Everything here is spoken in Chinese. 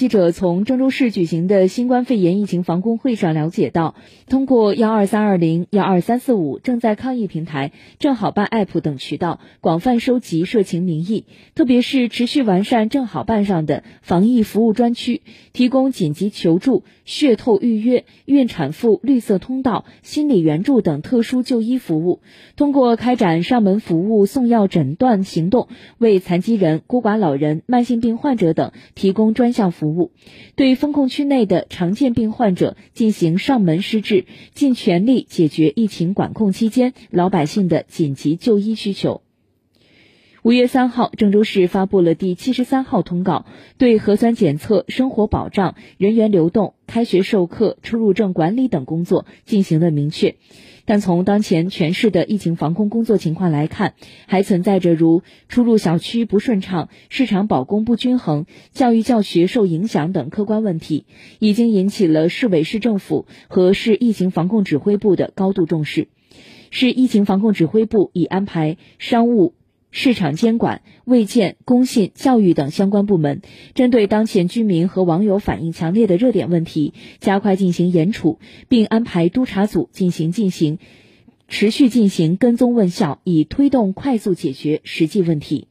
记者从郑州市举行的新冠肺炎疫情防控会上了解到，通过幺二三二零、幺二三四五正在抗疫平台、正好办 App 等渠道，广泛收集社情民意，特别是持续完善正好办上的防疫服务专区，提供紧急求助、血透预约、孕产妇绿色通道、心理援助等特殊就医服务。通过开展上门服务、送药诊断行动，为残疾人、孤寡老人、慢性病患者等提供专项服务。务，对封控区内的常见病患者进行上门施治，尽全力解决疫情管控期间老百姓的紧急就医需求。五月三号，郑州市发布了第七十三号通告，对核酸检测、生活保障、人员流动、开学授课、出入证管理等工作进行了明确。但从当前全市的疫情防控工作情况来看，还存在着如出入小区不顺畅、市场保供不均衡、教育教学受影响等客观问题，已经引起了市委市政府和市疫情防控指挥部的高度重视。市疫情防控指挥部已安排商务。市场监管、卫健、工信、教育等相关部门，针对当前居民和网友反映强烈的热点问题，加快进行严处，并安排督查组进行进行持续进行跟踪问效，以推动快速解决实际问题。